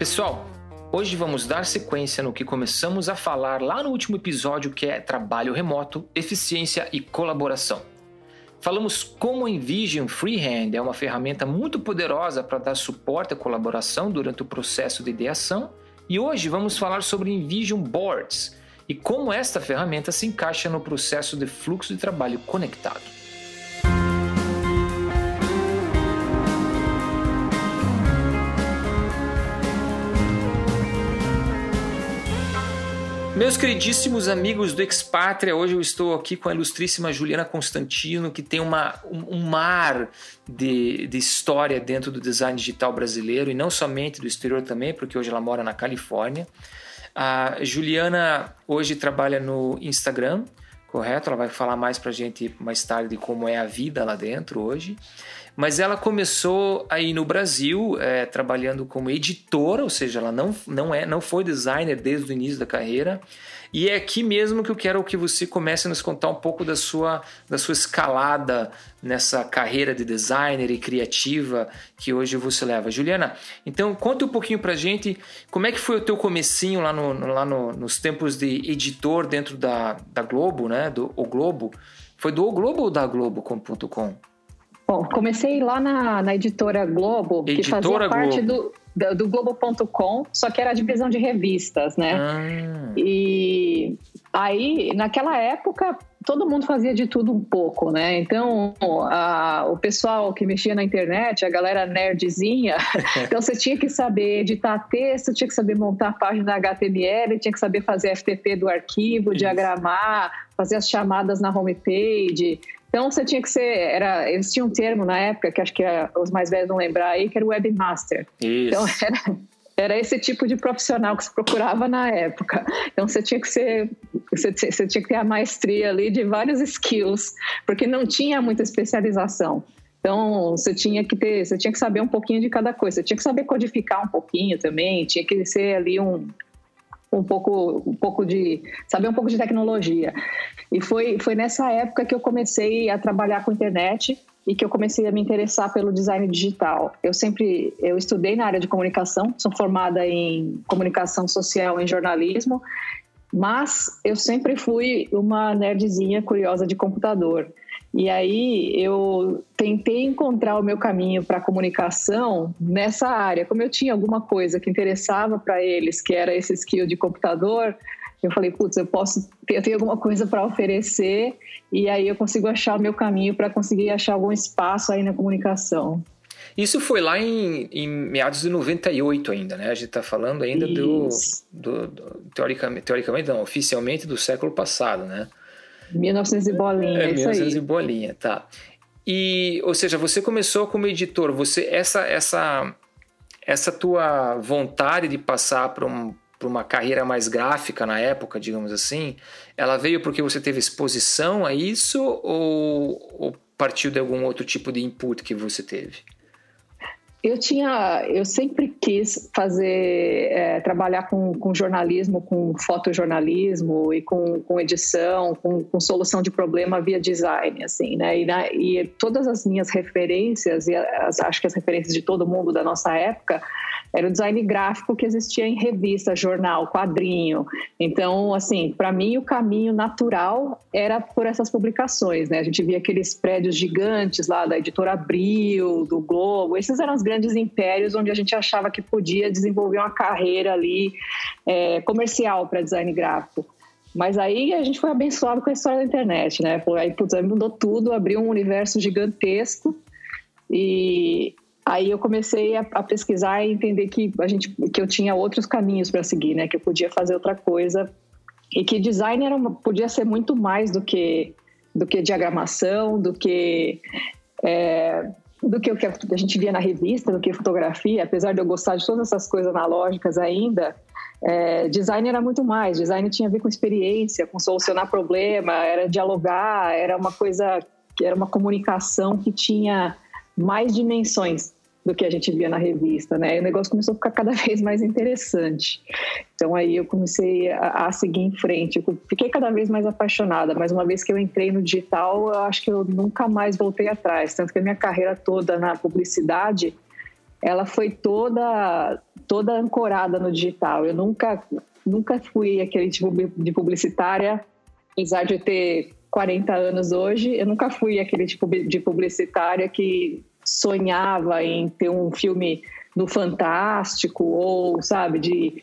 Pessoal, hoje vamos dar sequência no que começamos a falar lá no último episódio, que é trabalho remoto, eficiência e colaboração. Falamos como o Envision Freehand é uma ferramenta muito poderosa para dar suporte à colaboração durante o processo de ideação, e hoje vamos falar sobre Envision Boards e como esta ferramenta se encaixa no processo de fluxo de trabalho conectado. Meus queridíssimos amigos do Expatria, hoje eu estou aqui com a ilustríssima Juliana Constantino, que tem uma, um, um mar de, de, história dentro do design digital brasileiro e não somente do exterior também, porque hoje ela mora na Califórnia. A Juliana hoje trabalha no Instagram, correto? Ela vai falar mais para a gente mais tarde de como é a vida lá dentro hoje. Mas ela começou aí no Brasil é, trabalhando como editora, ou seja, ela não, não, é, não foi designer desde o início da carreira. E é aqui mesmo que eu quero que você comece a nos contar um pouco da sua, da sua escalada nessa carreira de designer e criativa que hoje você leva. Juliana, então conta um pouquinho pra gente como é que foi o teu comecinho lá, no, lá no, nos tempos de editor dentro da, da Globo, né? Do O Globo. Foi do O Globo ou da Globo.com? Bom, comecei lá na, na editora Globo, editora que fazia parte Globo. do, do Globo.com, só que era a divisão de revistas, né? Ah. E aí, naquela época, todo mundo fazia de tudo um pouco, né? Então, a, o pessoal que mexia na internet, a galera nerdzinha, então você tinha que saber editar texto, tinha que saber montar a página HTML, tinha que saber fazer FTP do arquivo, Isso. diagramar, fazer as chamadas na homepage, então você tinha que ser, era, eles tinham um termo na época que acho que os mais velhos vão lembrar aí, que era o webmaster. Isso. Então era, era esse tipo de profissional que se procurava na época. Então você tinha que ser, você, você tinha que ter a maestria ali de vários skills, porque não tinha muita especialização. Então, você tinha que ter, você tinha que saber um pouquinho de cada coisa. Você tinha que saber codificar um pouquinho também, tinha que ser ali um, um pouco, um pouco de saber um pouco de tecnologia. E foi, foi nessa época que eu comecei a trabalhar com internet e que eu comecei a me interessar pelo design digital. Eu sempre eu estudei na área de comunicação, sou formada em comunicação social e jornalismo, mas eu sempre fui uma nerdzinha curiosa de computador. E aí eu tentei encontrar o meu caminho para a comunicação nessa área. Como eu tinha alguma coisa que interessava para eles, que era esse skill de computador, eu falei, putz, eu posso eu tenho alguma coisa para oferecer e aí eu consigo achar o meu caminho para conseguir achar algum espaço aí na comunicação. Isso foi lá em, em meados de 98 ainda, né? A gente está falando ainda do, do, do, teoricamente, teoricamente não, oficialmente do século passado, né? 1900 e bolinha, é, 1900 e bolinha, tá. E, ou seja, você começou como editor, você essa essa essa tua vontade de passar para um, uma carreira mais gráfica na época, digamos assim, ela veio porque você teve exposição a isso ou, ou partiu de algum outro tipo de input que você teve? Eu tinha, eu sempre quis fazer, é, trabalhar com, com, jornalismo, com fotojornalismo e com, com edição, com, com, solução de problema via design, assim, né? E, na, e todas as minhas referências e as, acho que as referências de todo mundo da nossa época era o design gráfico que existia em revista, jornal, quadrinho. Então, assim, para mim o caminho natural era por essas publicações, né? A gente via aqueles prédios gigantes lá da editora Abril, do Globo, esses eram os grandes impérios onde a gente achava que podia desenvolver uma carreira ali é, comercial para design gráfico. Mas aí a gente foi abençoado com a história da internet, né? Aí, putz, mudou tudo, abriu um universo gigantesco e Aí eu comecei a, a, pesquisar e entender que a gente, que eu tinha outros caminhos para seguir, né? Que eu podia fazer outra coisa e que design era uma, podia ser muito mais do que do que diagramação, do que é, do que o que a gente via na revista, do que fotografia. Apesar de eu gostar de todas essas coisas analógicas ainda, é, design era muito mais. Design tinha a ver com experiência, com solucionar problema, era dialogar, era uma coisa era uma comunicação que tinha mais dimensões do que a gente via na revista, né? E o negócio começou a ficar cada vez mais interessante. Então aí eu comecei a, a, seguir em frente. Eu fiquei cada vez mais apaixonada, mas uma vez que eu entrei no digital, eu acho que eu nunca mais voltei atrás. Tanto que a minha carreira toda na publicidade, ela foi toda toda ancorada no digital. Eu nunca, nunca fui aquele tipo de publicitária, apesar de ter 40 anos hoje, eu nunca fui aquele tipo de publicitária que sonhava em ter um filme no Fantástico ou, sabe, de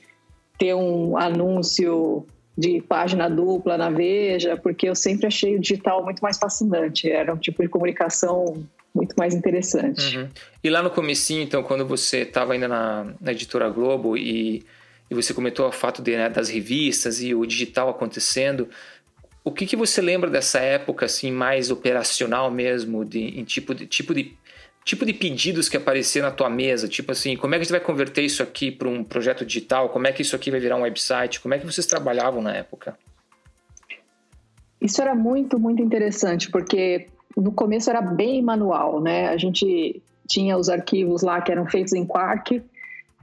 ter um anúncio de página dupla na Veja, porque eu sempre achei o digital muito mais fascinante. Era um tipo de comunicação muito mais interessante. Uhum. E lá no comecinho, então, quando você estava ainda na, na, editora Globo e, e você comentou o fato de, né, das revistas e o digital acontecendo, o que, que você lembra dessa época assim mais operacional mesmo, de, em tipo de tipo de tipo de pedidos que aparecer na tua mesa, tipo assim, como é que você vai converter isso aqui para um projeto digital? Como é que isso aqui vai virar um website? Como é que vocês trabalhavam na época? Isso era muito, muito interessante, porque no começo era bem manual, né? A gente tinha os arquivos lá que eram feitos em Quark,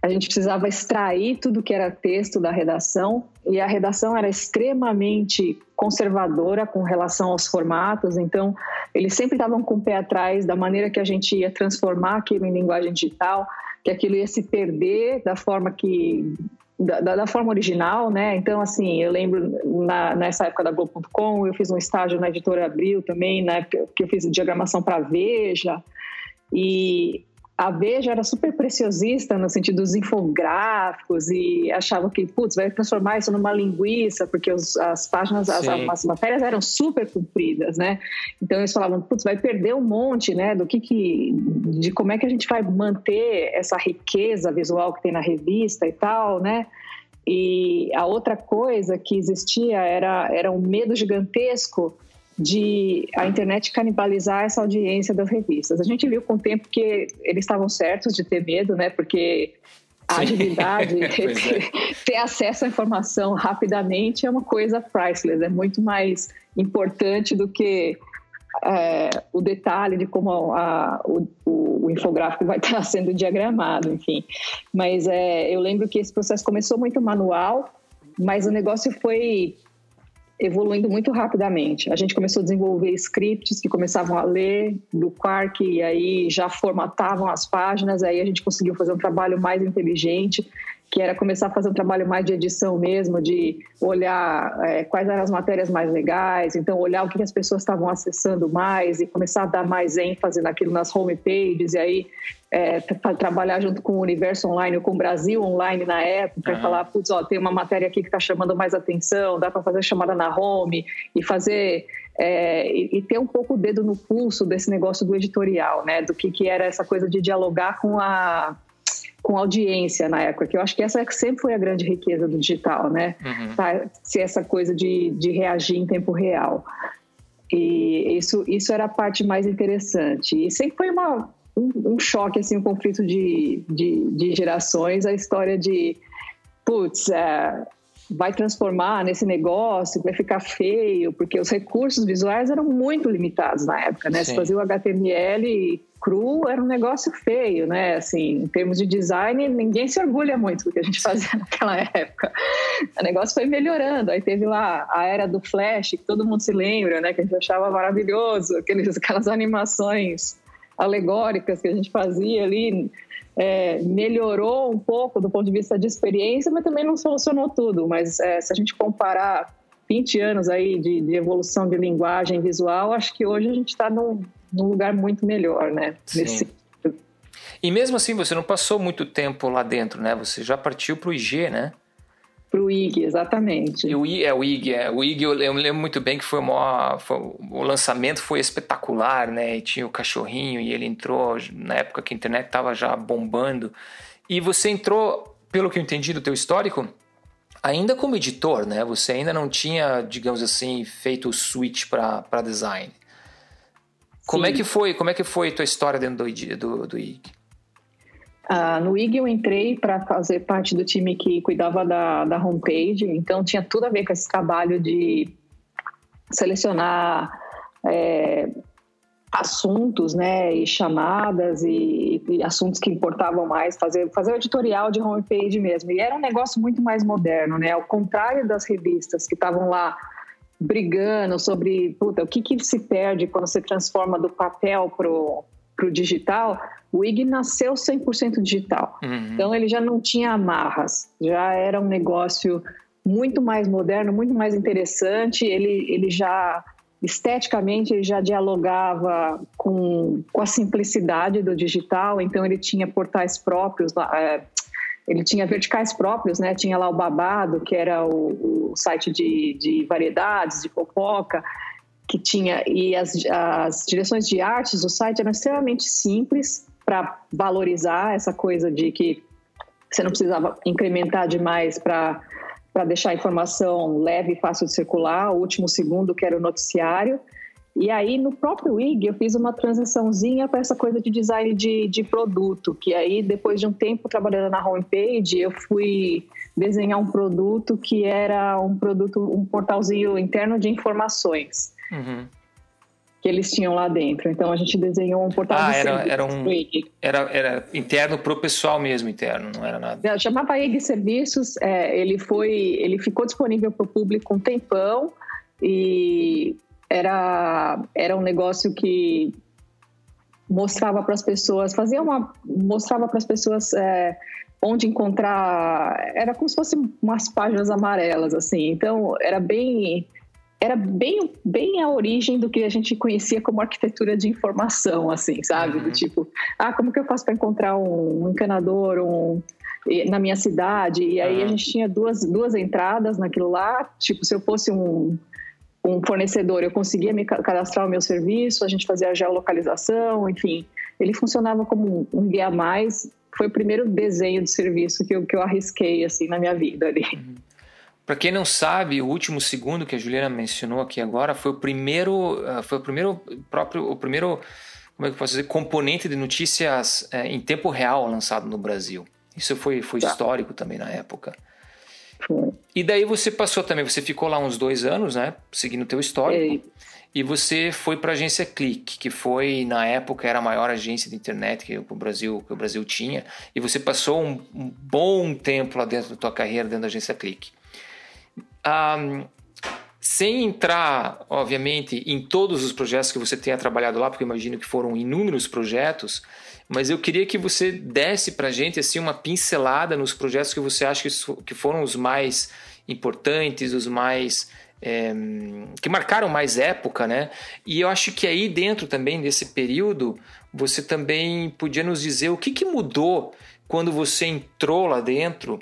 a gente precisava extrair tudo que era texto da redação e a redação era extremamente conservadora com relação aos formatos, então eles sempre estavam com o pé atrás da maneira que a gente ia transformar aquilo em linguagem digital, que aquilo ia se perder da forma que da, da, forma original, né? Então, assim, eu lembro na, nessa época da Globo.com, eu fiz um estágio na editora Abril também, época que eu fiz diagramação para Veja, e a Veja era super preciosista no sentido dos infográficos e achava que, putz, vai transformar isso numa linguiça, porque os, as páginas, as, as, matérias eram super compridas, né? Então eles falavam, putz, vai perder um monte, né? Do que que, de como é que a gente vai manter essa riqueza visual que tem na revista e tal, né? E a outra coisa que existia era, era um medo gigantesco de a internet canibalizar essa audiência das revistas. A gente viu com o tempo que eles estavam certos de ter medo, né? Porque a agilidade, é. ter acesso à informação rapidamente é uma coisa priceless, é muito mais importante do que é, o detalhe de como a, o, o, o, infográfico vai estar sendo diagramado, enfim. Mas é, eu lembro que esse processo começou muito manual, mas o negócio foi evoluindo muito rapidamente. A gente começou a desenvolver scripts que começavam a ler do Quark e aí já formatavam as páginas, aí a gente conseguiu fazer um trabalho mais inteligente que era começar a fazer um trabalho mais de edição mesmo, de olhar é, quais eram as matérias mais legais, então olhar o que as pessoas estavam acessando mais e começar a dar mais ênfase naquilo nas homepages e aí é, trabalhar junto com o universo online, ou com o Brasil online na época, uhum. e falar, putz, ó, tem uma matéria aqui que está chamando mais atenção, dá para fazer chamada na home e fazer é, e, e, ter um pouco o dedo no pulso desse negócio do editorial, né? Do que, que era essa coisa de dialogar com a com audiência na época, que eu acho que essa sempre foi a grande riqueza do digital, né? Uhum. Tá, ser essa coisa de, de reagir em tempo real. E isso, isso era a parte mais interessante. E sempre foi uma, um, um choque, assim, um conflito de, de, de, gerações, a história de, putz, é, vai transformar nesse negócio, vai ficar feio, porque os recursos visuais eram muito limitados na época, né? Sim. Se fazia o HTML cru, era um negócio feio, né? Assim, em termos de design, ninguém se orgulha muito do que a gente fazia naquela época. O negócio foi melhorando, aí teve lá a era do Flash, que todo mundo se lembra, né? Que a gente achava maravilhoso, aqueles, aquelas animações alegóricas que a gente fazia ali, é, melhorou um pouco do ponto de vista de experiência, mas também não solucionou tudo. Mas é, se a gente comparar 20 anos aí de, de, evolução de linguagem visual, acho que hoje a gente está num, num, lugar muito melhor, né? Nesse e mesmo assim, você não passou muito tempo lá dentro, né? Você já partiu para o IG, né? Para o IG, exatamente. E o, I, é, o IG, é. O IG eu, eu lembro muito bem que foi, uma, foi, o lançamento foi espetacular, né? E tinha o cachorrinho e ele entrou na época que a internet estava já bombando. E você entrou, pelo que eu entendi do teu histórico, ainda como editor, né? Você ainda não tinha, digamos assim, feito o switch para design. Como é que foi? Como é que foi a tua história dentro do, do, do IG? Uh, no IG eu entrei para fazer parte do time que cuidava da, da homepage, então tinha tudo a ver com esse trabalho de selecionar é, assuntos, né, e chamadas e, e, assuntos que importavam mais, fazer fazer o editorial de homepage mesmo. E era um negócio muito mais moderno, né, ao contrário das revistas que estavam lá brigando sobre puta, o que, que se perde quando você transforma do papel pro para o digital, o IG nasceu 100% digital. Uhum. Então ele já não tinha amarras, já era um negócio muito mais moderno, muito mais interessante. Ele, ele já esteticamente ele já dialogava com, com a simplicidade do digital, então ele tinha portais próprios, é, ele tinha verticais próprios, né? Tinha lá o Babado, que era o, o site de, de variedades, de fofoca, que tinha e as, as direções de artes do site eram extremamente simples para valorizar essa coisa de que você não precisava incrementar demais para para deixar a informação leve e fácil de circular, o último segundo que era o noticiário. E aí, no próprio IG, eu fiz uma transiçãozinha para essa coisa de design de, de produto, que aí, depois de um tempo trabalhando na homepage, eu fui desenhar um produto que era um produto, um portalzinho interno de informações. Uhum. Que eles tinham lá dentro. Então a gente desenhou um portal ah, de era, era um era, era interno para o pessoal mesmo, interno, não era nada. É, chamava IG Serviços, é, ele foi, ele ficou disponível para o público um tempão e era, era um negócio que mostrava para as pessoas, fazia uma, mostrava para as pessoas é, onde encontrar, era como se fossem umas páginas amarelas assim. Então era bem era bem, bem a origem do que a gente conhecia como arquitetura de informação, assim, sabe? Uhum. Do tipo, ah, como que eu faço para encontrar um, encanador um, na minha cidade? E aí uhum. a gente tinha duas, duas entradas naquilo lá. Tipo, se eu fosse um, um fornecedor, eu conseguia me cadastrar o meu serviço, a gente fazia a geolocalização, enfim. Ele funcionava como um, guia a mais. Foi o primeiro desenho de serviço que eu, que eu arrisquei, assim, na minha vida ali. Uhum. Para quem não sabe, o último segundo que a Juliana mencionou aqui agora foi o primeiro, ah, foi o primeiro próprio, o primeiro, como é que eu posso dizer, componente de notícias é, em tempo real lançado no Brasil. Isso foi, foi tá. histórico também na época. E daí você passou também, você ficou lá uns dois anos, né, seguindo o teu histórico. E você foi para a agência Click, que foi na época era a maior agência de internet que o Brasil que o Brasil tinha. E você passou um, um bom tempo lá dentro da tua carreira dentro da agência Click. Um, sem entrar, obviamente, em todos os projetos que você tenha trabalhado lá, porque eu imagino que foram inúmeros projetos, mas eu queria que você desse para a gente assim, uma pincelada nos projetos que você acha que foram os mais importantes, os mais. É, que marcaram mais época, né? E eu acho que aí dentro também desse período, você também podia nos dizer o que, que mudou quando você entrou lá dentro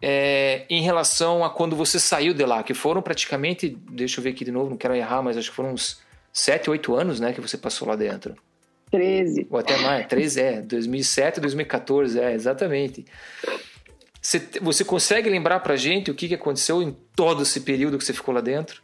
é, em relação a quando você saiu de lá, que foram praticamente, deixa eu ver aqui de novo, não quero errar, mas acho que foram uns 7, 8 anos, né, que você passou lá dentro. 13. Ou até mais, 13 é, 2007, 2014, é, exatamente. Você, você consegue lembrar pra gente o que, que aconteceu em todo esse período que você ficou lá dentro?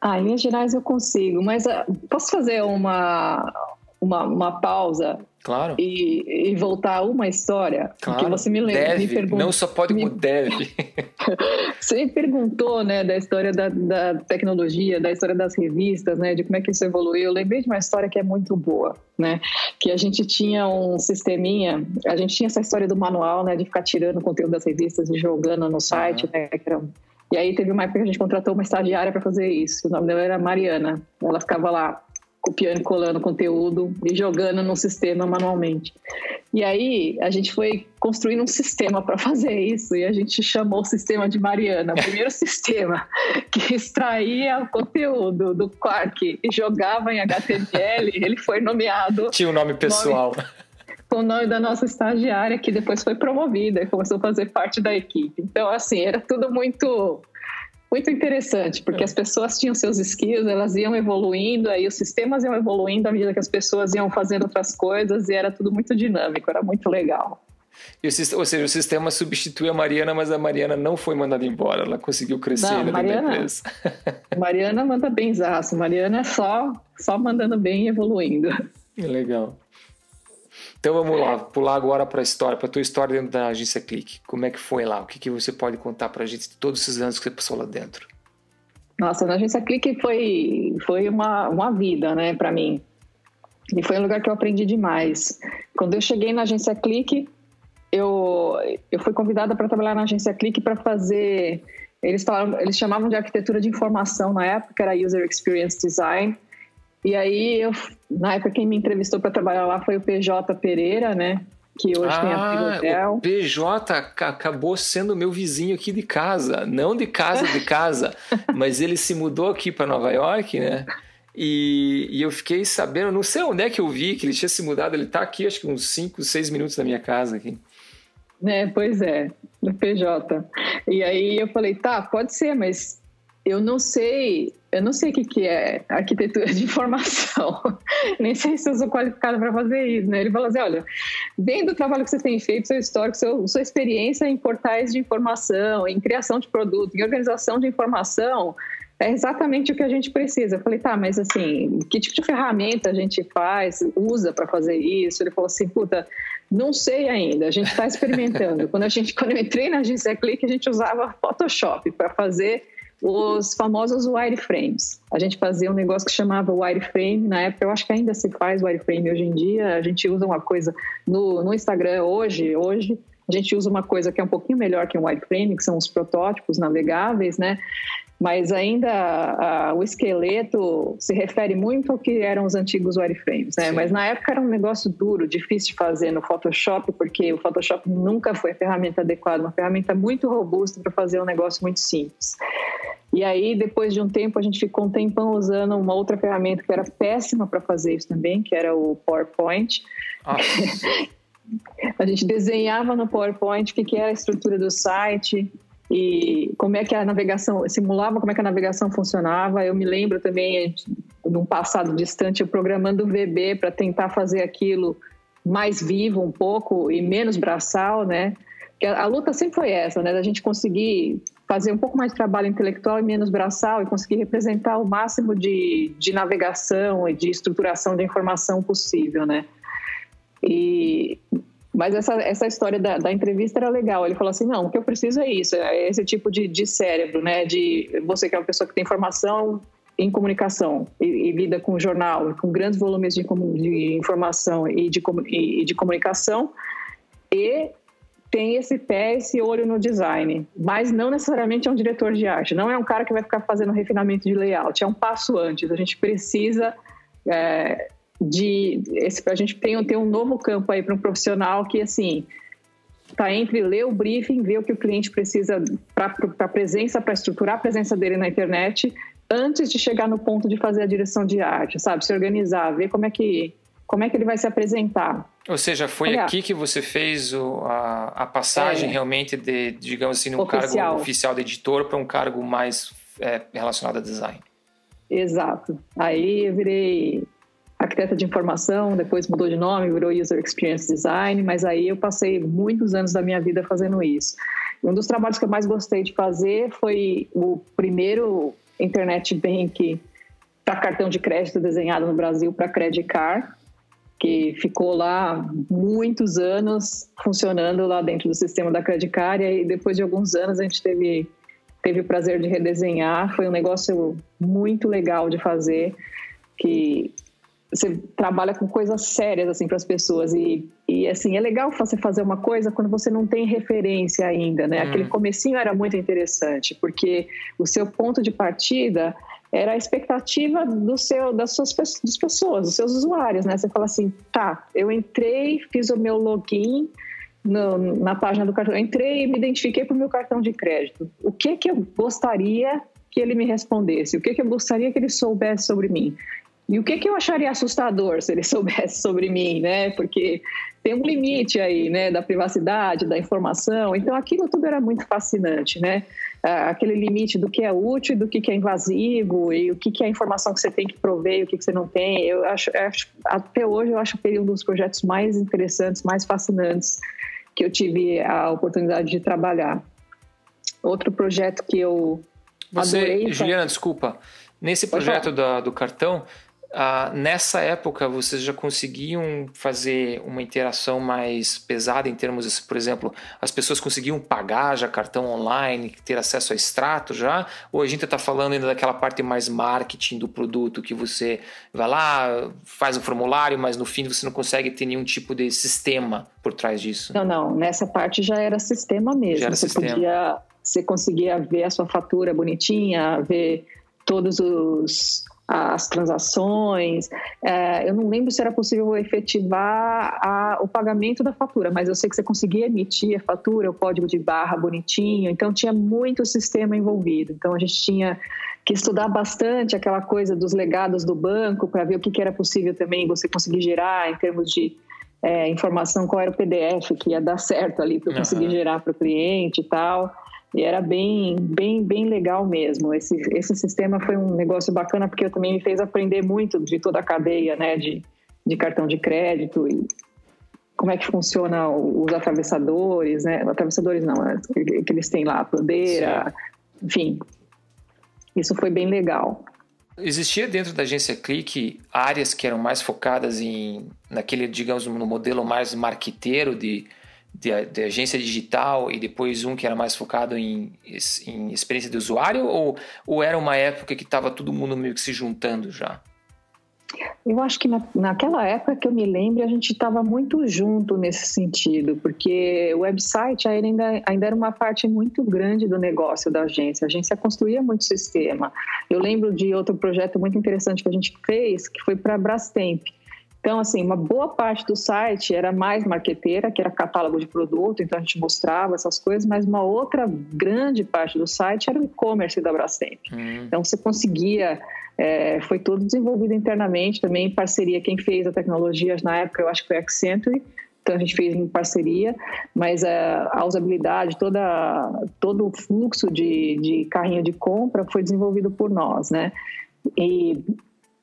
Ah, em linhas gerais eu consigo, mas uh, posso fazer uma, uma, uma pausa Claro. E, e voltar uma história. Claro. Que você me lembra. Deve. Me perguntou, Não só pode, me... deve. você me perguntou, né, da história da, da, tecnologia, da história das revistas, né, de como é que isso evoluiu. Eu lembrei de uma história que é muito boa, né, que a gente tinha um sisteminha, a gente tinha essa história do manual, né, de ficar tirando o conteúdo das revistas e jogando no site, uhum. né, que era e aí teve uma época que a gente contratou uma estagiária para fazer isso. O nome dela era Mariana. Ela ficava lá copiando e colando conteúdo e jogando no sistema manualmente. E aí a gente foi construindo um sistema para fazer isso e a gente chamou o sistema de Mariana, o primeiro sistema que extraía o conteúdo do Quark e jogava em HTML, ele foi nomeado. Tinha um nome pessoal. Nome, com o nome da nossa estagiária, que depois foi promovida e começou a fazer parte da equipe. Então, assim, era tudo muito muito interessante, porque as pessoas tinham seus skills, elas iam evoluindo, aí os sistemas iam evoluindo à medida que as pessoas iam fazendo outras coisas e era tudo muito dinâmico, era muito legal. E o, ou seja, o sistema substitui a Mariana, mas a Mariana não foi mandada embora, ela conseguiu crescer não, Mariana, da empresa. Mariana manda bem zaço, Mariana é só, só mandando bem e evoluindo. Legal. Então vamos lá, pular agora para a história, para a tua história dentro da agência Clique. Como é que foi lá? O que, que você pode contar para a gente de todos esses anos que você passou lá dentro? Nossa, na agência Clique foi, foi uma, uma vida, né, para mim. E foi um lugar que eu aprendi demais. Quando eu cheguei na agência Clique, eu, eu fui convidada para trabalhar na agência Clique para fazer. Eles, falaram, eles chamavam de arquitetura de informação na época, era User Experience Design E aí, eu, na época, quem me entrevistou para trabalhar lá foi o PJ Pereira, né? Que hoje ah, tem a Hotel. O PJ acabou sendo meu vizinho aqui de casa. Não de casa de casa, mas ele se mudou aqui para Nova York, né? E, e, eu fiquei sabendo, não sei onde é que eu vi que ele tinha se mudado. Ele está aqui, acho que uns 5, 6 minutos da minha casa aqui. É, pois é, do PJ. E aí eu falei, tá, pode ser, mas eu não sei, eu não sei o que, que é arquitetura de informação. Nem sei se eu sou qualificada para fazer isso, né? Ele falou assim, olha, vendo do trabalho que você tem feito, seu histórico, seu, sua experiência em portais de informação, em criação de produto, em organização de informação, é exatamente o que a gente precisa. Eu falei, tá, mas assim, que tipo de ferramenta a gente faz, usa para fazer isso? Ele falou assim, puta, não sei ainda, a gente está experimentando. quando, a gente, quando eu entrei na agência Click, a gente usava Photoshop para fazer os famosos wireframes. A gente fazia um negócio que chamava wireframe, na época eu acho que ainda se faz wireframe hoje em dia, a gente usa uma coisa no, no Instagram hoje, hoje a gente usa uma coisa que é um pouquinho melhor que um wireframe, que são os protótipos navegáveis, né? mas ainda a, o esqueleto se refere muito ao que eram os antigos wireframes, né? Sim. Mas na época era um negócio duro, difícil de fazer no Photoshop, porque o Photoshop nunca foi a ferramenta adequada, uma ferramenta muito robusta para fazer um negócio muito simples. E aí, depois de um tempo, a gente ficou um tempão usando uma outra ferramenta que era péssima para fazer isso também, que era o PowerPoint. A gente desenhava no PowerPoint o que era a estrutura do site, e como é que a navegação simulava como é que a navegação funcionava. Eu me lembro também de um passado distante eu programando o VB para tentar fazer aquilo mais vivo um pouco e menos braçal, né? Porque a, a, luta sempre foi essa, né? Da gente conseguir fazer um pouco mais de trabalho intelectual e menos braçal e conseguir representar o máximo de, de navegação e de estruturação de informação possível, né? E mas essa, essa história da, da, entrevista era legal. Ele falou assim: não, o que eu preciso é isso, é esse tipo de, de cérebro, né? De você que é uma pessoa que tem formação em comunicação e, e lida com jornal, com grandes volumes de, de informação e de, e de comunicação, e tem esse pé, esse olho no design, mas não necessariamente é um diretor de arte, não é um cara que vai ficar fazendo refinamento de layout, é um passo antes. A gente precisa é, de esse, a gente tem, tem um novo campo aí para um profissional que assim está entre ler o briefing, ver o que o cliente precisa para a presença, para estruturar a presença dele na internet, antes de chegar no ponto de fazer a direção de arte, sabe? Se organizar, ver como é que como é que ele vai se apresentar. Ou seja, foi aqui que você fez o, a, a passagem é, realmente de, digamos assim, um cargo oficial de editor para um cargo mais é, relacionado a design. Exato. Aí eu virei arquiteta de informação, depois mudou de nome, virou User Experience Design, mas aí eu passei muitos anos da minha vida fazendo isso. Um dos trabalhos que eu mais gostei de fazer foi o primeiro Internet Bank para cartão de crédito desenhado no Brasil para Credit Card, que ficou lá muitos anos funcionando lá dentro do sistema da Credit Card, e depois de alguns anos a gente teve teve o prazer de redesenhar, foi um negócio muito legal de fazer, que você trabalha com coisas sérias assim para as pessoas. E, e assim é legal você fazer uma coisa quando você não tem referência ainda né? Hum. aquele comecinho era muito interessante porque o seu ponto de partida era a expectativa do seu das suas das pessoas dos seus usuários né? Você fala assim tá eu entrei fiz o meu login no, na página do cartão eu entrei e me identifiquei para o meu cartão de crédito. O que que eu gostaria que ele me respondesse? O que que eu gostaria que ele soubesse sobre mim e o que, que eu acharia assustador se ele soubesse sobre mim, né? Porque tem um limite aí, né, da privacidade, da informação. Então, aquilo tudo era muito fascinante, né? Ah, aquele limite do que é útil, do que é invasivo e o que é a informação que você tem que prover e o que você não tem. Eu acho, eu acho até hoje eu acho que um dos projetos mais interessantes, mais fascinantes que eu tive a oportunidade de trabalhar. Outro projeto que eu você, adorei, Juliana, desculpa. Nesse projeto da, do cartão, ah, nessa época, vocês já conseguiam fazer uma interação mais pesada em termos, por exemplo, as pessoas conseguiam pagar já cartão online, ter acesso a extrato já? Ou a gente está falando ainda daquela parte mais marketing do produto, que você vai lá, faz o formulário, mas no fim você não consegue ter nenhum tipo de sistema por trás disso? Não, não. Nessa parte já era sistema mesmo. Já era você sistema. Podia, você conseguia ver a sua fatura bonitinha, ver todos os as transações. É, eu não lembro se era possível efetivar a, o pagamento da fatura, mas eu sei que você conseguia emitir a fatura, o código de barra bonitinho, então tinha muito sistema envolvido. Então a gente tinha que estudar bastante aquela coisa dos legados do banco para ver o que, que, era possível também você conseguir gerar em termos de é, informação, qual era o PDF que ia dar certo ali para conseguir uhum. gerar para o cliente e tal. E era bem, bem, bem legal mesmo. Esse, esse sistema foi um negócio bacana porque também me fez aprender muito de toda a cadeia, né, de, de cartão de crédito e como é que funciona os atravessadores, né? Atravessadores não, é que eles têm lá, a bandeira, enfim. Isso foi bem legal. Existia dentro da agência Click áreas que eram mais focadas em naquele, digamos, no modelo mais marqueteiro de de, de, agência digital e depois um que era mais focado em, em experiência de usuário? Ou, ou era uma época que estava todo mundo meio que se juntando já? Eu acho que na, naquela época que eu me lembro, a gente estava muito junto nesse sentido, porque o website ainda, ainda era uma parte muito grande do negócio da agência. A agência construía muito sistema. Eu lembro de outro projeto muito interessante que a gente fez, que foi para a Brastemp. Então, assim, uma boa parte do site era mais marqueteira, que era catálogo de produto, então a gente mostrava essas coisas, mas uma outra grande parte do site era o e-commerce da Brastemp. Uhum. Então, você conseguia, é, foi todo desenvolvido internamente também, em parceria, quem fez a tecnologia na época, eu acho que foi a Accenture, então a gente fez em parceria, mas a, a usabilidade, toda, todo o fluxo de, de carrinho de compra foi desenvolvido por nós, né? E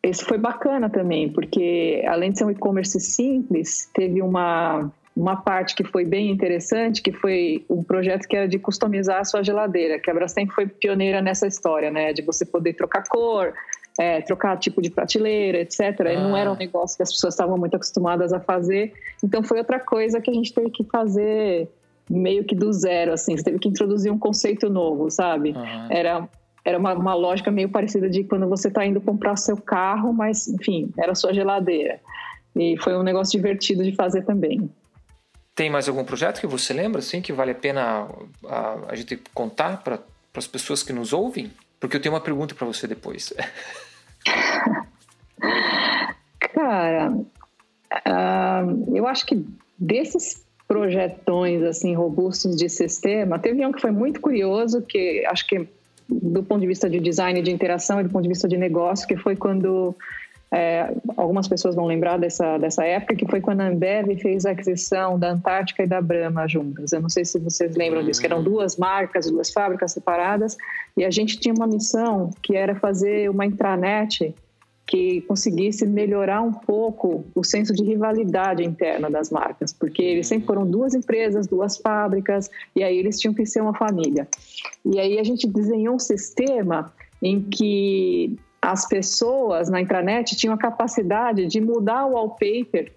esse foi bacana também, porque além de ser um e-commerce simples, teve uma, uma parte que foi bem interessante, que foi um projeto que era de customizar a sua geladeira, que a Brastemp foi pioneira nessa história, né? De você poder trocar cor, é, trocar tipo de prateleira, etc. Ah. E não era um negócio que as pessoas estavam muito acostumadas a fazer. Então foi outra coisa que a gente teve que fazer meio que do zero, assim. Você teve que introduzir um conceito novo, sabe? Uhum. Era era uma, uma lógica meio parecida de quando você está indo comprar seu carro, mas, enfim, era sua geladeira. E foi um negócio divertido de fazer também. Tem mais algum projeto que você lembra, assim, que vale a pena a, a gente contar para as pessoas que nos ouvem? Porque eu tenho uma pergunta para você depois. Cara, uh, eu acho que desses projetões assim robustos de sistema, teve um que foi muito curioso, que acho que do ponto de vista de design de interação e do ponto de vista de negócio, que foi quando é, algumas pessoas vão lembrar dessa, dessa época, que foi quando a Ambev fez a aquisição da Antártica e da Brahma juntas. Eu não sei se vocês lembram disso, que eram duas marcas, duas fábricas separadas, e a gente tinha uma missão que era fazer uma intranet que conseguisse melhorar um pouco o senso de rivalidade interna das marcas, porque eles sempre foram duas empresas, duas fábricas, e aí eles tinham que ser uma família. E aí a gente desenhou um sistema em que as pessoas na intranet tinham a capacidade de mudar o wallpaper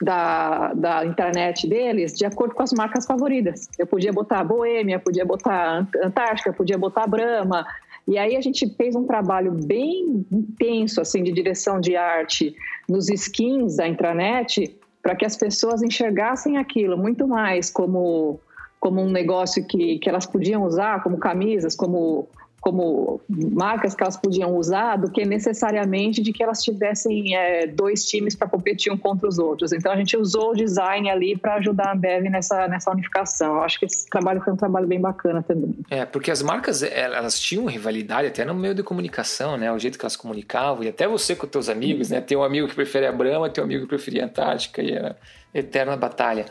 da, da internet deles de acordo com as marcas favoritas. Eu podia botar Boêmia, podia botar Antártica, podia botar Brahma, e aí a gente fez um trabalho bem intenso assim de direção de arte nos skins da intranet para que as pessoas enxergassem aquilo muito mais como como um negócio que, que elas podiam usar, como camisas, como como marcas que elas podiam usar do que necessariamente de que elas tivessem é, dois times para competir um contra os outros. Então a gente usou o design ali para ajudar a Ambev nessa, nessa unificação. Eu acho que esse trabalho foi um trabalho bem bacana também. É, porque as marcas elas tinham rivalidade até no meio de comunicação, né? O jeito que elas comunicavam e até você com teus amigos, né? Tem um amigo que prefere a Brahma, tem um amigo que preferia a Antártica e era eterna batalha.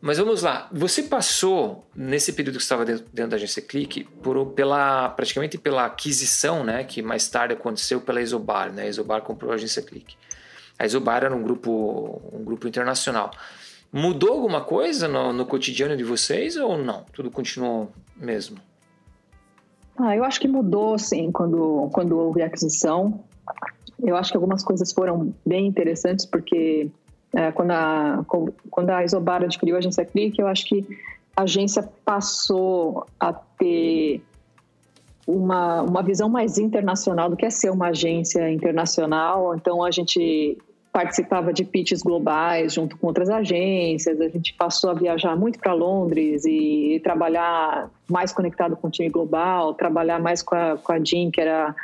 Mas vamos lá, você passou nesse período que estava dentro, dentro da agência Clique por, pela praticamente pela aquisição, né, que mais tarde aconteceu pela Isobar, né? A Isobar comprou a agência Clique. A Isobar era um grupo um grupo internacional. Mudou alguma coisa no, no cotidiano de vocês ou não? Tudo continuou mesmo? Ah, eu acho que mudou, sim, quando quando houve a aquisição. Eu acho que algumas coisas foram bem interessantes porque é, quando, a, quando a Isobar adquiriu a agência Click, eu acho que a agência passou a ter uma, uma visão mais internacional do que é ser uma agência internacional. Então, a gente participava de pitches globais junto com outras agências, a gente passou a viajar muito para Londres e, trabalhar mais conectado com o time global, trabalhar mais com a, com a Jean, que era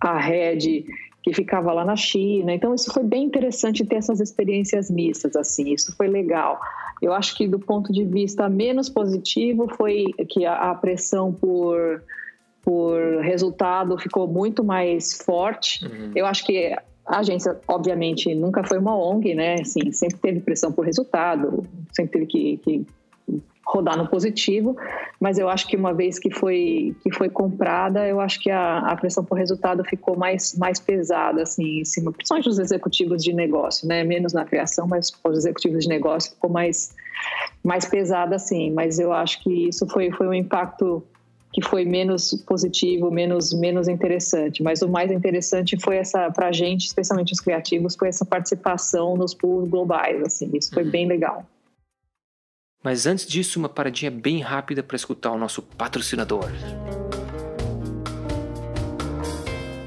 a rede que ficava lá na China. Então isso foi bem interessante ter essas experiências mistas assim. Isso foi legal. Eu acho que do ponto de vista menos positivo foi que a, a pressão por por resultado ficou muito mais forte. Uhum. Eu acho que a agência, obviamente, nunca foi uma ONG, né? Assim, sempre teve pressão por resultado, sempre teve que, que rodar no positivo, mas eu acho que uma vez que foi que foi comprada, eu acho que a, a pressão por resultado ficou mais mais pesada assim em cima, principalmente dos executivos de negócio, né? Menos na criação, mas os executivos de negócio ficou mais mais pesada assim. Mas eu acho que isso foi foi um impacto que foi menos positivo, menos menos interessante. Mas o mais interessante foi essa para a gente, especialmente os criativos, foi essa participação nos pools globais. Assim, isso foi uhum. bem legal. Mas antes disso, uma paradinha bem rápida para escutar o nosso patrocinador.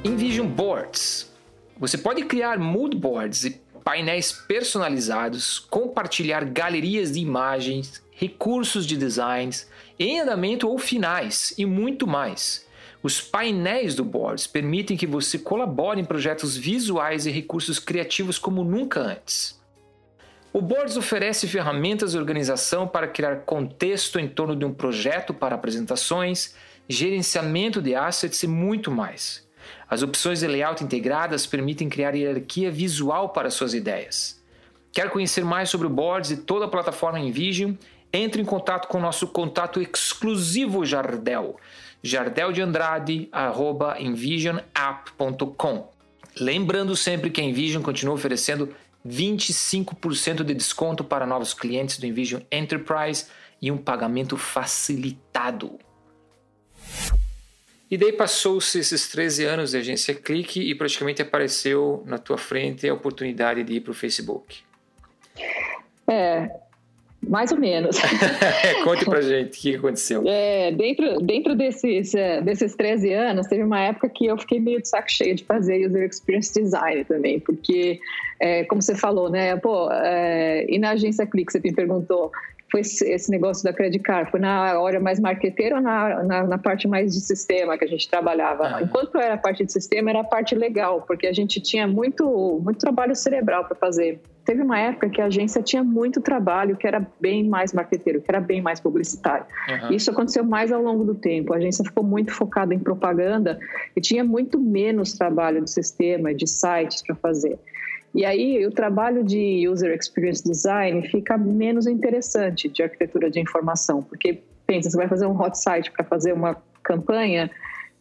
Envision Boards. Você pode criar mood boards e painéis personalizados, compartilhar galerias de imagens, recursos de designs, em andamento ou finais e muito mais. Os painéis do Boards permitem que você colabore em projetos visuais e recursos criativos como nunca antes. O Boards oferece ferramentas de organização para criar contexto em torno de um projeto para apresentações, gerenciamento de assets e muito mais. As opções de layout integradas permitem criar hierarquia visual para suas ideias. Quer conhecer mais sobre o Boards e toda a plataforma Envision? Entre em contato com o nosso contato exclusivo Jardel, jardeldeandrade.envisionapp.com. Lembrando sempre que a Envision continua oferecendo 25% de desconto para novos clientes do Envision Enterprise e um pagamento facilitado. E daí passou-se esses 13 anos de agência Clique e praticamente apareceu na tua frente a oportunidade de ir para o Facebook. É, mais ou menos. Conte pra gente o que aconteceu. É, dentro, dentro desses, desses 13 anos, teve uma época que eu fiquei meio de saco cheio de fazer user experience design também, porque, é, como você falou, né, pô, é, e na agência Click, você me perguntou, foi esse negócio da Credit Card? Foi na hora mais marqueteira ou na, na, na, parte mais de sistema que a gente trabalhava? Ah. Enquanto era a parte de sistema, era a parte legal, porque a gente tinha muito, muito trabalho cerebral para fazer. Teve uma época que a agência tinha muito trabalho que era bem mais marqueteiro, que era bem mais publicitário. Uhum. Isso aconteceu mais ao longo do tempo. A agência ficou muito focada em propaganda e tinha muito menos trabalho de sistema, de sites para fazer. E aí o trabalho de User Experience Design fica menos interessante de arquitetura de informação, porque pensa, você vai fazer um hot site para fazer uma campanha,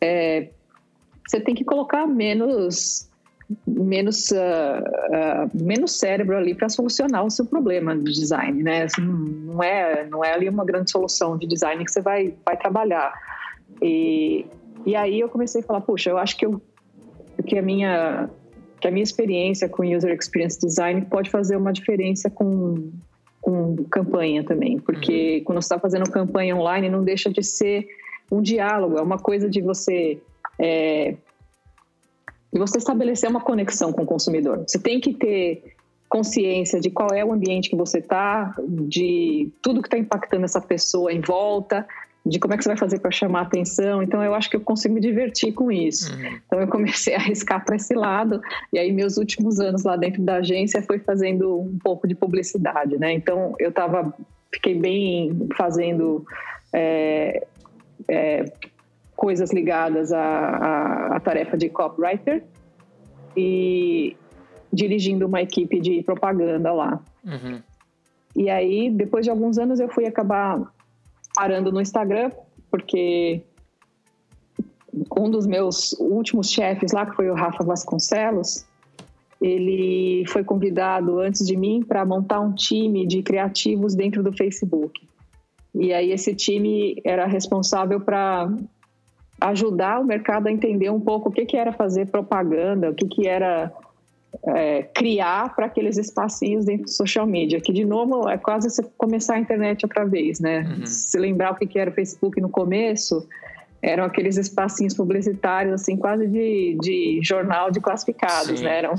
é, você tem que colocar menos menos uh, uh, menos cérebro ali para solucionar o seu problema de design, né? Assim, não é não é ali uma grande solução de design que você vai vai trabalhar. E, e aí eu comecei a falar, puxa, eu acho que eu que a minha que a minha experiência com User Experience Design pode fazer uma diferença com, com campanha também, porque uhum. quando você está fazendo campanha online não deixa de ser um diálogo, é uma coisa de você é, de você estabelecer uma conexão com o consumidor. Você tem que ter consciência de qual é o ambiente que você está, de tudo que está impactando essa pessoa em volta, de como é que você vai fazer para chamar atenção. Então, eu acho que eu consigo me divertir com isso. Uhum. Então, eu comecei a arriscar para esse lado. E aí, meus últimos anos lá dentro da agência foi fazendo um pouco de publicidade, né? Então, eu tava, fiquei bem fazendo é, é, coisas ligadas à, à, tarefa de copywriter e dirigindo uma equipe de propaganda lá. Uhum. E aí, depois de alguns anos, eu fui acabar parando no Instagram, porque um dos meus últimos chefes lá, que foi o Rafa Vasconcelos, ele foi convidado antes de mim para montar um time de criativos dentro do Facebook. E aí esse time era responsável para ajudar o mercado a entender um pouco o que, que era fazer propaganda, o que, que era é, criar para aqueles espacinhos dentro do social media, que de novo é quase você começar a internet outra vez, né? Uhum. Se lembrar o que era o Facebook no começo, eram aqueles espacinhos publicitários, assim, quase de, de jornal de classificados, sim, né? Era um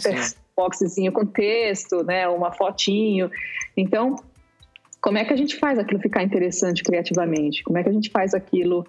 boxezinho com texto, né? Uma fotinho. Então, como é que a gente faz aquilo ficar interessante criativamente? Como é que a gente faz aquilo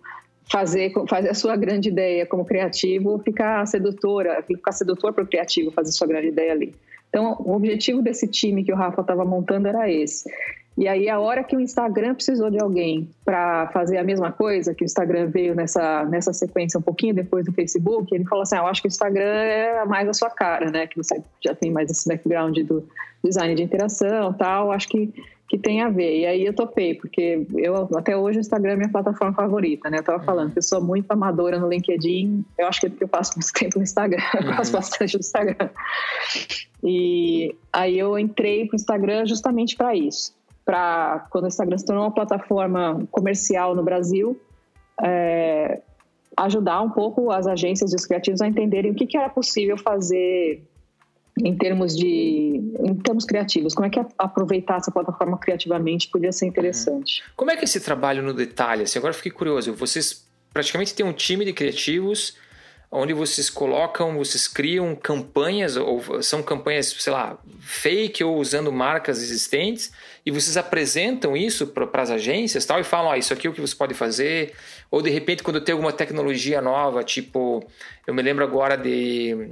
fazer, fazer a sua grande ideia como criativo ficar sedutora, ficar sedutor para o criativo fazer sua grande ideia ali. Então, o objetivo desse time que o Rafa estava montando era esse. E aí, a hora que o Instagram precisou de alguém para fazer a mesma coisa, que o Instagram veio nessa, nessa sequência um pouquinho depois do Facebook, ele falou assim: ah, Eu acho que o Instagram é mais a sua cara, né? Que você já tem mais esse background do design de interação tal. Acho que que tem a ver. E aí eu topei, porque eu até hoje o Instagram é minha plataforma favorita, né? Eu tava falando que eu sou muito amadora no LinkedIn, eu acho que é porque eu passo muito tempo no Instagram, eu uhum. passo bastante no Instagram. E aí eu entrei pro Instagram justamente para isso, para quando o Instagram se tornou uma plataforma comercial no Brasil, é, ajudar um pouco as agências e os criativos a entenderem o que, que era possível fazer em termos de em termos criativos como é que aproveitar essa plataforma criativamente podia ser interessante? Como é que é esse trabalho no detalhe assim, agora fiquei curioso vocês praticamente têm um time de criativos onde vocês colocam vocês criam campanhas ou são campanhas sei lá fake ou usando marcas existentes e vocês apresentam isso para as agências tal e falam ah, isso aqui é o que você pode fazer? Ou de repente quando tem alguma tecnologia nova tipo eu me lembro agora de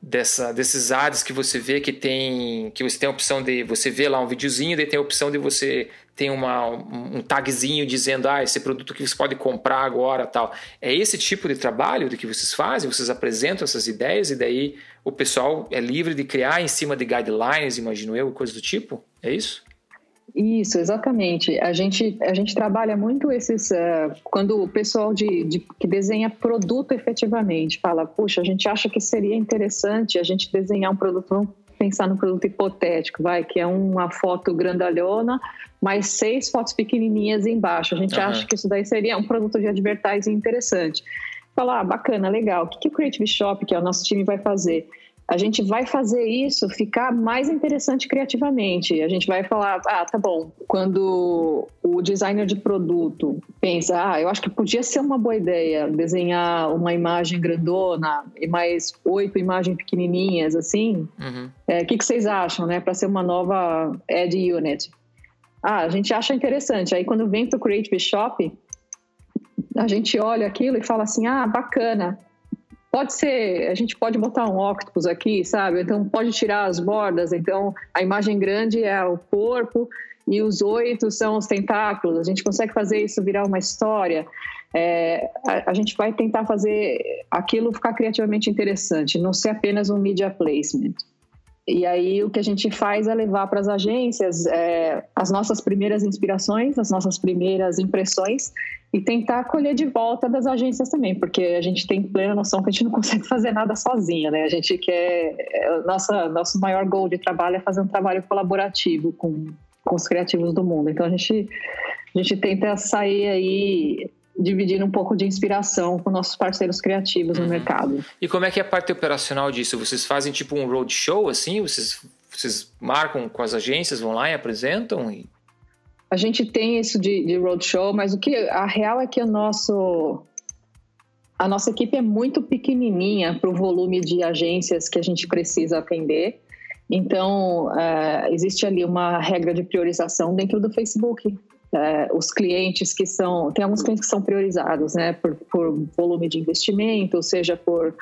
dessa, desses ads que você vê que tem que você tem a opção de você vê lá um videozinho, daí tem a opção de você ter uma, um tagzinho dizendo ah, esse produto que você pode comprar agora tal. É esse tipo de trabalho que vocês fazem, vocês apresentam essas ideias e daí o pessoal é livre de criar em cima de guidelines, imagino eu, coisas do tipo? É isso? Isso, exatamente. A gente, a gente trabalha muito esses. Uh, quando o pessoal de, de, que desenha produto efetivamente fala, puxa, a gente acha que seria interessante a gente desenhar um produto, vamos pensar no produto hipotético, vai, que é uma foto grandalhona, mais seis fotos pequenininhas embaixo. A gente uhum. acha que isso daí seria um produto de advertising interessante. Falar, ah, bacana, legal. O que, que o Creative Shop, que é o nosso time, vai fazer? A gente vai fazer isso ficar mais interessante criativamente. A gente vai falar, ah, tá bom, quando o designer de produto pensa, ah, eu acho que podia ser uma boa ideia desenhar uma imagem grandona e mais oito imagens pequenininhas, assim, o uhum. é, que, que vocês acham, né, para ser uma nova ad unit? Ah, a gente acha interessante. Aí quando vem para o Creative Shop, a gente olha aquilo e fala assim, ah, bacana, Pode ser, a gente pode botar um octopus aqui, sabe? Então pode tirar as bordas. Então a imagem grande é o corpo e os oito são os tentáculos. A gente consegue fazer isso virar uma história. É, a, a, gente vai tentar fazer aquilo ficar criativamente interessante, não ser apenas um media placement. E aí o que a gente faz é levar para as agências é, as nossas primeiras inspirações, as nossas primeiras impressões e tentar colher de volta das agências também, porque a gente tem plena noção que a gente não consegue fazer nada sozinha, né? A gente quer é, nossa nosso maior goal de trabalho é fazer um trabalho colaborativo com, com os criativos do mundo. Então a gente a gente tenta sair aí dividir um pouco de inspiração com nossos parceiros criativos uhum. no mercado. E como é que é a parte operacional disso? Vocês fazem tipo um roadshow assim? Vocês, vocês marcam com as agências, vão lá e apresentam? E... A gente tem isso de, de roadshow, mas o que a real é que o nosso a nossa equipe é muito pequenininha para o volume de agências que a gente precisa atender. Então, uh, existe ali uma regra de priorização dentro do Facebook é, os clientes que são. Tem alguns clientes que são priorizados, né, por, por volume de investimento, ou seja, por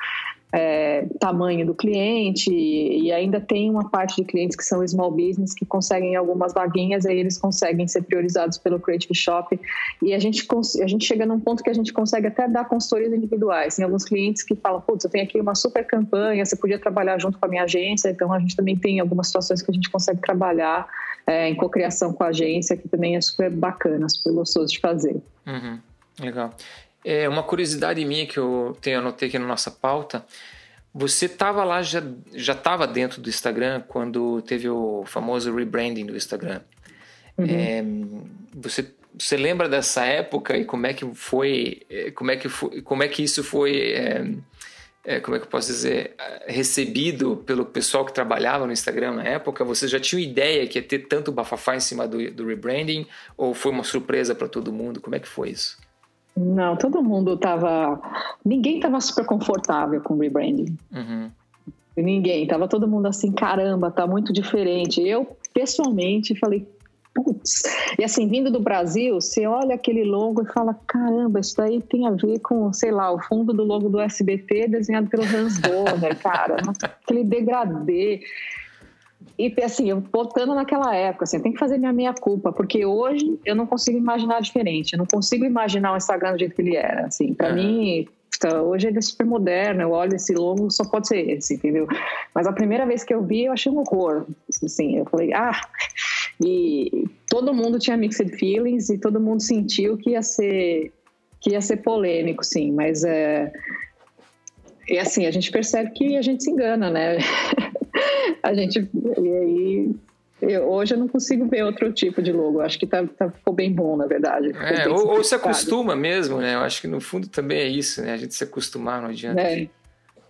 é, tamanho do cliente, e ainda tem uma parte de clientes que são small business que conseguem algumas vaguinhas, aí eles conseguem ser priorizados pelo Creative Shop. E a gente, a gente chega num ponto que a gente consegue até dar consultorias individuais. Tem alguns clientes que falam: putz, eu tenho aqui uma super campanha, você podia trabalhar junto com a minha agência, então a gente também tem algumas situações que a gente consegue trabalhar é, em cocriação com a agência, que também é super bacana, super gostoso de fazer. Uhum, legal. É uma curiosidade minha que eu tenho anotei aqui na nossa pauta. Você estava lá, já já estava dentro do Instagram quando teve o famoso rebranding do Instagram. Uhum. É, você você lembra dessa época e como é que foi, é, como é que foi, como é que isso foi é, é, como é que eu posso dizer, recebido pelo pessoal que trabalhava no Instagram na época? Você já tinha ideia que ia ter tanto bafafá em cima do, do rebranding ou foi uma surpresa para todo mundo? Como é que foi isso? Não, todo mundo estava. Ninguém estava super confortável com o rebranding. Uhum. Ninguém. Tava todo mundo assim, caramba, tá muito diferente. Eu, pessoalmente, falei, putz. E assim, vindo do Brasil, você olha aquele logo e fala: caramba, isso daí tem a ver com, sei lá, o fundo do logo do SBT desenhado pelo Hans Donner, cara, aquele degradê. E assim, eu botando naquela época, assim, tem que fazer minha meia culpa, porque hoje eu não consigo imaginar diferente, eu não consigo imaginar o Instagram do jeito que ele era, assim, para mim, hoje ele é super moderno, eu olho esse logo, só pode ser esse, entendeu? Mas a primeira vez que eu vi, eu achei um horror, assim, eu falei, ah, e todo mundo tinha mixed feelings e todo mundo sentiu que ia ser, que ia ser polêmico, sim, mas é... E assim, a gente percebe que a gente se engana, né? a gente. E aí. Eu, hoje eu não consigo ver outro tipo de logo. Acho que tá, tá ficou bem bom, na verdade. É, ou, ou, se acostuma mesmo, né? Eu acho que no fundo também é isso, né? A gente se acostumar, não adianta. É.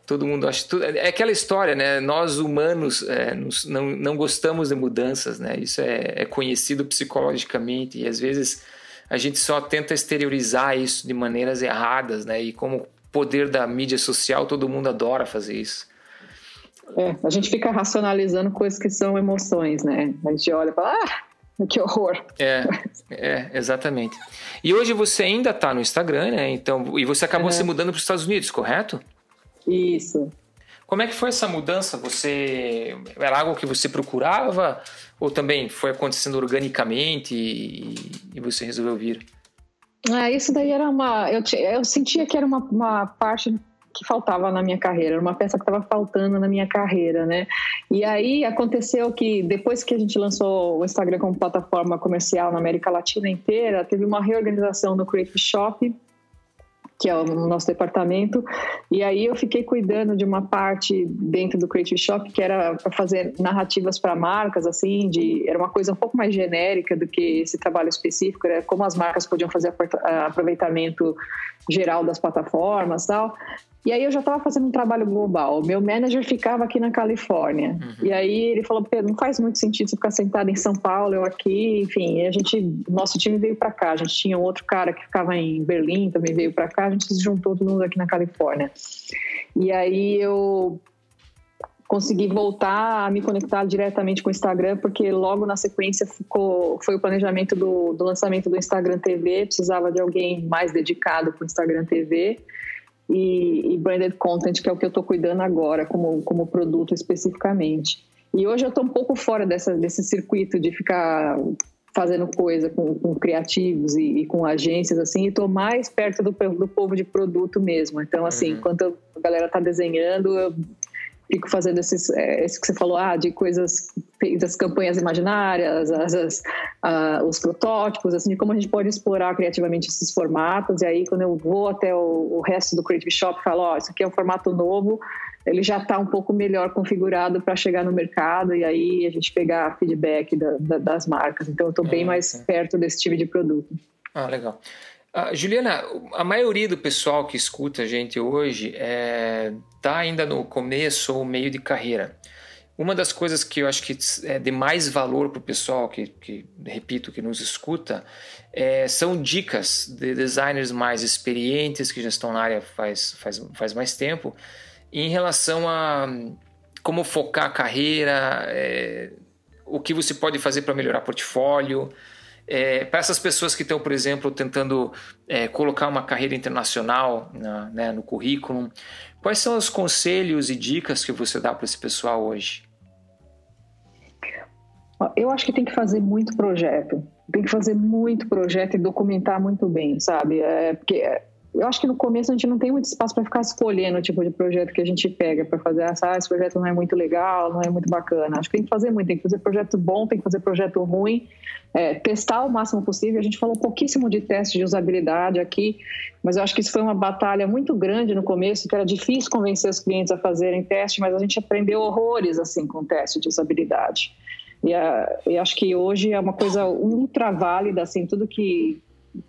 Todo mundo acha. Tudo, é aquela história, né? Nós humanos é, nos, não, não gostamos de mudanças, né? Isso é, é conhecido psicologicamente e às vezes a gente só tenta exteriorizar isso de maneiras erradas, né? E como poder da mídia social, todo mundo adora fazer isso. É, a gente fica racionalizando coisas que são emoções, né? A gente olha e fala, ah, que horror. É, é exatamente. E hoje você ainda está no Instagram, né? Então, e você acabou uhum. se mudando para os Estados Unidos, correto? Isso. Como é que foi essa mudança? Você era algo que você procurava ou também foi acontecendo organicamente e, e você resolveu vir? Ah, isso daí era uma. Eu, eu sentia que era uma, uma parte que faltava na minha carreira, era uma peça que estava faltando na minha carreira, né? E aí aconteceu que depois que a gente lançou o Instagram como plataforma comercial na América Latina inteira, teve uma reorganização no Creative Shop que é o nosso departamento. E aí eu fiquei cuidando de uma parte dentro do Creative Shop que era para fazer narrativas para marcas, assim, de era uma coisa um pouco mais genérica do que esse trabalho específico, era como as marcas podiam fazer aproveitamento geral das plataformas, tal. E aí eu já estava fazendo um trabalho global. Meu manager ficava aqui na Califórnia. Uhum. E aí ele falou: Pedro, não faz muito sentido você ficar sentado em São Paulo, eu aqui. Enfim, a gente, nosso time veio para cá. A gente tinha um outro cara que ficava em Berlim, também veio para cá. A gente se juntou todo mundo aqui na Califórnia. E aí eu consegui voltar a me conectar diretamente com o Instagram, porque logo na sequência ficou, foi o planejamento do, do lançamento do Instagram TV. Precisava de alguém mais dedicado para o Instagram TV e, e branded content, que é o que eu estou cuidando agora como, como produto especificamente. E hoje eu estou um pouco fora dessa, desse circuito de ficar fazendo coisa com, com criativos e, e, com agências assim, e estou mais perto do, do povo de produto mesmo. Então, assim, uhum. enquanto a galera está desenhando, eu fico fazendo esses, é, esse que você falou, ah, de coisas, das campanhas imaginárias, as, as os protótipos, assim, de como a gente pode explorar criativamente esses formatos. E aí, quando eu vou até o, o resto do Creative Shop, falo, ó, oh, isso aqui é um formato novo, ele já está um pouco melhor configurado para chegar no mercado e aí a gente pegar feedback da, da, das marcas. Então, eu estou bem mais perto desse tipo de produto. Ah, legal. Uh, Juliana, a maioria do pessoal que escuta a gente hoje está é, tá ainda no começo ou meio de carreira. Uma das coisas que eu acho que é de mais valor para o pessoal que, que, repito, que nos escuta, é, são dicas de designers mais experientes, que já estão na área faz, faz, faz mais tempo, em relação a como focar a carreira, é, o que você pode fazer para melhorar portfólio, é, para essas pessoas que estão, por exemplo, tentando é, colocar uma carreira internacional na, né, no currículo, quais são os conselhos e dicas que você dá para esse pessoal hoje? Eu acho que tem que fazer muito projeto. Tem que fazer muito projeto e documentar muito bem, sabe? É, porque eu acho que no começo a gente não tem muito espaço para ficar escolhendo o tipo de projeto que a gente pega para fazer essa, ah, esse projeto não é muito legal, não é muito bacana. Acho que tem que fazer muito, tem que fazer projeto bom, tem que fazer projeto ruim, é, testar o máximo possível. A gente falou pouquíssimo de teste de usabilidade aqui, mas eu acho que isso foi uma batalha muito grande no começo, que era difícil convencer os clientes a fazerem teste, mas a gente aprendeu horrores assim com teste de usabilidade. E, a, e acho que hoje é uma coisa ultra válida, assim, tudo que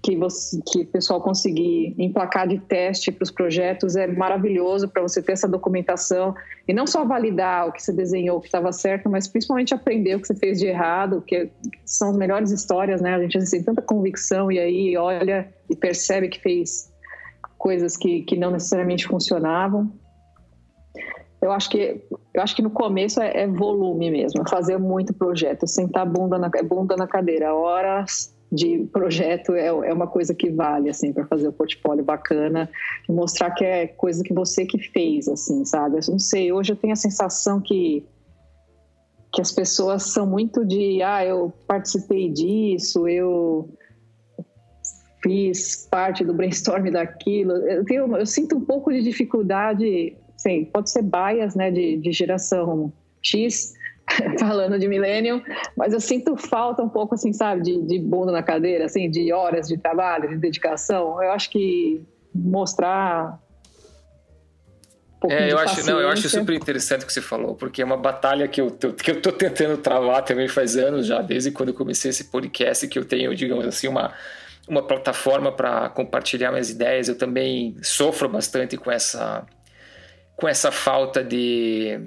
que você que o pessoal conseguir emplacar de teste para os projetos é maravilhoso para você ter essa documentação e não só validar o que você desenhou que estava certo, mas principalmente aprender o que você fez de errado, que são as melhores histórias, né? A gente tem tanta convicção e aí olha e percebe que fez coisas que, que não necessariamente funcionavam. Eu acho que eu acho que no começo é, é volume mesmo, fazer muito projeto, sentar bunda na bunda na cadeira, horas de projeto é, é uma coisa que vale assim para fazer o portfólio bacana e mostrar que é coisa que você que fez assim, sabe? Eu não sei, hoje eu tenho a sensação que que as pessoas são muito de ah, eu participei disso, eu fiz parte do brainstorm daquilo. Eu, tenho, eu sinto um pouco de dificuldade, sim, pode ser bias, né, de, de geração X, falando de millennium, mas eu sinto falta um pouco, assim, sabe, de, de bunda na cadeira, assim, de horas de trabalho, de dedicação. Eu acho que mostrar um é, eu acho, não, eu acho super interessante o que você falou, porque é uma batalha que eu, que eu tô tentando travar também faz anos já, desde quando eu comecei esse podcast, que eu tenho, digamos assim, uma, uma plataforma para compartilhar minhas ideias. Eu também sofro bastante com essa com essa falta de,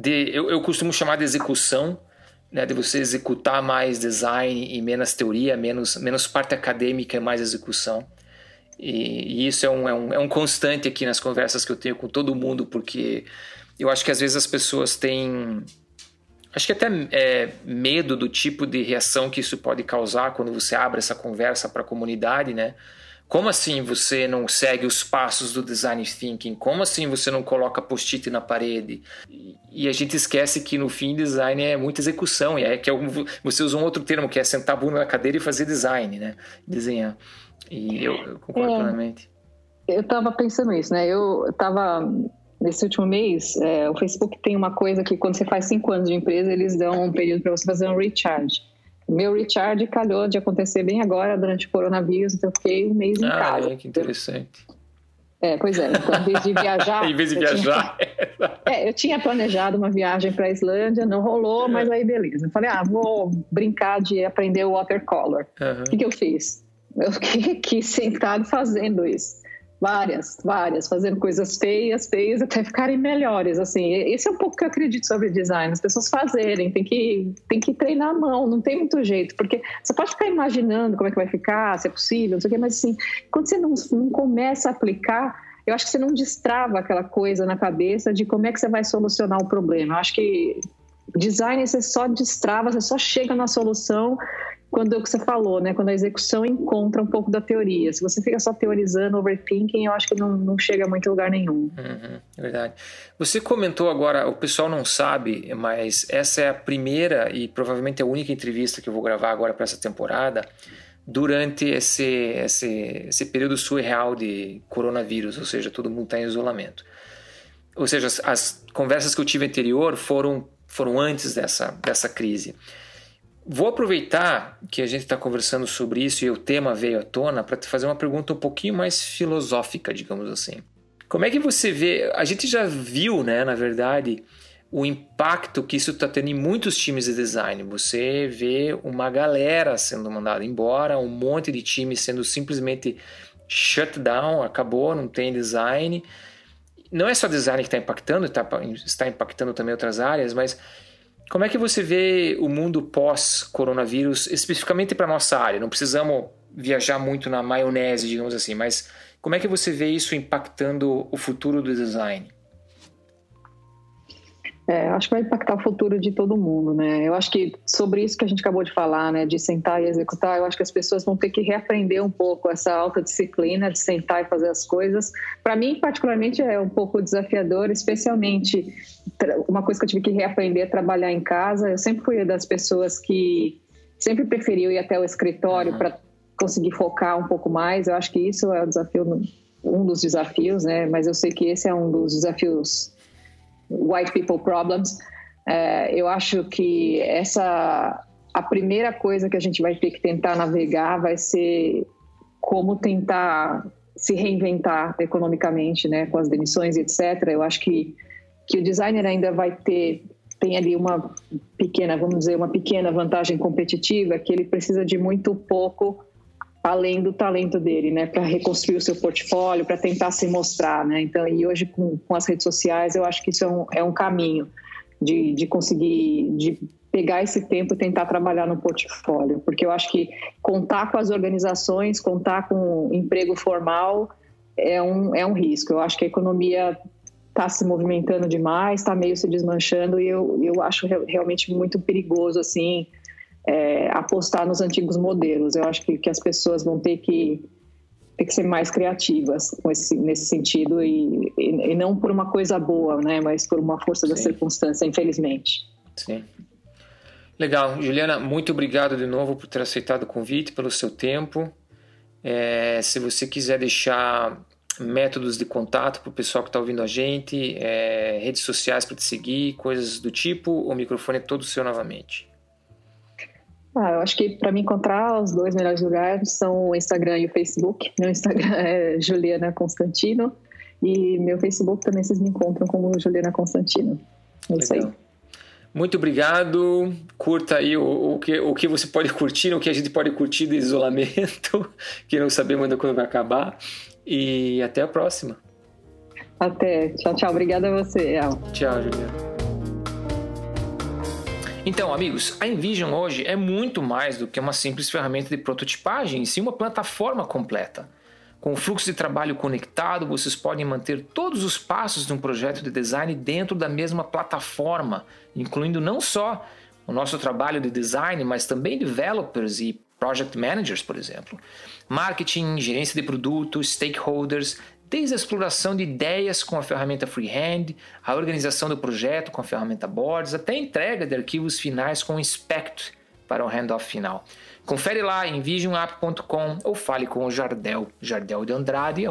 de eu, eu costumo chamar de execução, né, de você executar mais design e menos teoria, menos menos parte acadêmica e mais execução. E, e isso é um, é, um, é um constante aqui nas conversas que eu tenho com todo mundo, porque eu acho que às vezes as pessoas têm Acho que até é, medo do tipo de reação que isso pode causar quando você abre essa conversa para a comunidade, né? Como assim você não segue os passos do design thinking? Como assim você não coloca post-it na parede? E a gente esquece que no fim design é muita execução, e é que é você usa um outro termo que é sentar a bunda na cadeira e fazer design, né? Desenhar. E eu, eu concordo é, plenamente. Eu estava pensando isso, né? Eu estava nesse último mês, é, o Facebook tem uma coisa que quando você faz cinco anos de empresa, eles dão um período para você fazer um recharge. Meu recharge calhou de acontecer bem agora, durante o coronavírus, então eu fiquei um mês em ah, casa. É, que interessante. É, pois é. Então, em vez de viajar. em vez de viajar. Tinha, é, eu tinha planejado uma viagem para a Islândia, não rolou, mas aí beleza. Eu falei, ah, vou brincar de aprender o watercolor. Uhum. O que, que eu fiz? Eu fiquei aqui sentado fazendo isso. Várias, várias, fazendo coisas feias, feias, até ficarem melhores, assim. Esse é um pouco que eu acredito sobre design, as pessoas fazerem, tem que, tem que treinar a mão, não tem muito jeito, porque você pode ficar imaginando como é que vai ficar, se é possível, não sei o quê, mas assim, quando você não, não começa a aplicar, eu acho que você não destrava aquela coisa na cabeça de como é que você vai solucionar o problema. Eu acho que design você só destrava, você só chega na solução quando é o que você falou, né? Quando a execução encontra um pouco da teoria. Se você fica só teorizando, overthinking, eu acho que não, não chega muito a lugar nenhum. Uhum, é verdade. Você comentou agora, o pessoal não sabe, mas essa é a primeira e provavelmente a única entrevista que eu vou gravar agora para essa temporada durante esse, esse, esse período surreal de coronavírus, ou seja, todo mundo está em isolamento. Ou seja, as, as conversas que eu tive anterior foram, foram antes dessa, dessa crise. Vou aproveitar que a gente está conversando sobre isso e o tema veio à tona para te fazer uma pergunta um pouquinho mais filosófica, digamos assim. Como é que você vê? A gente já viu, né, na verdade, o impacto que isso está tendo em muitos times de design. Você vê uma galera sendo mandada embora, um monte de times sendo simplesmente shut down, acabou, não tem design. Não é só design que está impactando, tá, está impactando também outras áreas, mas como é que você vê o mundo pós-coronavírus, especificamente para nossa área? Não precisamos viajar muito na maionese, digamos assim, mas como é que você vê isso impactando o futuro do design? É, acho que vai impactar o futuro de todo mundo, né? Eu acho que sobre isso que a gente acabou de falar, né, de sentar e executar, eu acho que as pessoas vão ter que reaprender um pouco essa alta disciplina de sentar e fazer as coisas. Para mim, particularmente, é um pouco desafiador, especialmente uma coisa que eu tive que reaprender é trabalhar em casa. Eu sempre fui das pessoas que sempre preferiu ir até o escritório para conseguir focar um pouco mais. Eu acho que isso é o desafio, um dos desafios, né? Mas eu sei que esse é um dos desafios white people problems. É, eu acho que essa a primeira coisa que a gente vai ter que tentar navegar vai ser como tentar se reinventar economicamente, né, com as demissões, etc. Eu acho que que o designer ainda vai ter tem ali uma pequena, vamos dizer, uma pequena vantagem competitiva que ele precisa de muito pouco além do talento dele, né, para reconstruir o seu portfólio, para tentar se mostrar, né. Então, e hoje com, com as redes sociais, eu acho que isso é um, é um caminho de, de conseguir, de pegar esse tempo e tentar trabalhar no portfólio, porque eu acho que contar com as organizações, contar com emprego formal é um, é um risco. Eu acho que a economia está se movimentando demais, está meio se desmanchando e eu, eu acho realmente muito perigoso assim é, apostar nos antigos modelos. Eu acho que, que as pessoas vão ter que ter que ser mais criativas esse, nesse sentido e, e, e, não por uma coisa boa, né, mas por uma força Sim. da circunstância, infelizmente. Sim. Legal, Juliana, muito obrigado de novo por ter aceitado o convite, pelo seu tempo. É, se você quiser deixar métodos de contato para o pessoal que está ouvindo a gente, é, redes sociais para te seguir, coisas do tipo, o microfone é todo seu novamente. Ah, eu acho que para me encontrar, os dois melhores lugares são o Instagram e o Facebook. Meu Instagram é Juliana Constantino e meu Facebook também vocês me encontram como Juliana Constantino. É isso aí. Muito obrigado. Curta aí o, o, que, o que você pode curtir, o que a gente pode curtir de isolamento, que não sabemos ainda quando vai acabar. E até a próxima. Até. Tchau, tchau. Obrigada a você, Al. Tchau, Juliana. Então, amigos, a Envision hoje é muito mais do que uma simples ferramenta de prototipagem, e sim uma plataforma completa. Com o fluxo de trabalho conectado, vocês podem manter todos os passos de um projeto de design dentro da mesma plataforma, incluindo não só o nosso trabalho de design, mas também developers e project managers, por exemplo, marketing, gerência de produtos, stakeholders, desde a exploração de ideias com a ferramenta Freehand, a organização do projeto com a ferramenta Boards, até a entrega de arquivos finais com o Inspect para o handoff final. Confere lá em visionapp.com ou fale com o Jardel, Jardel de Andrade.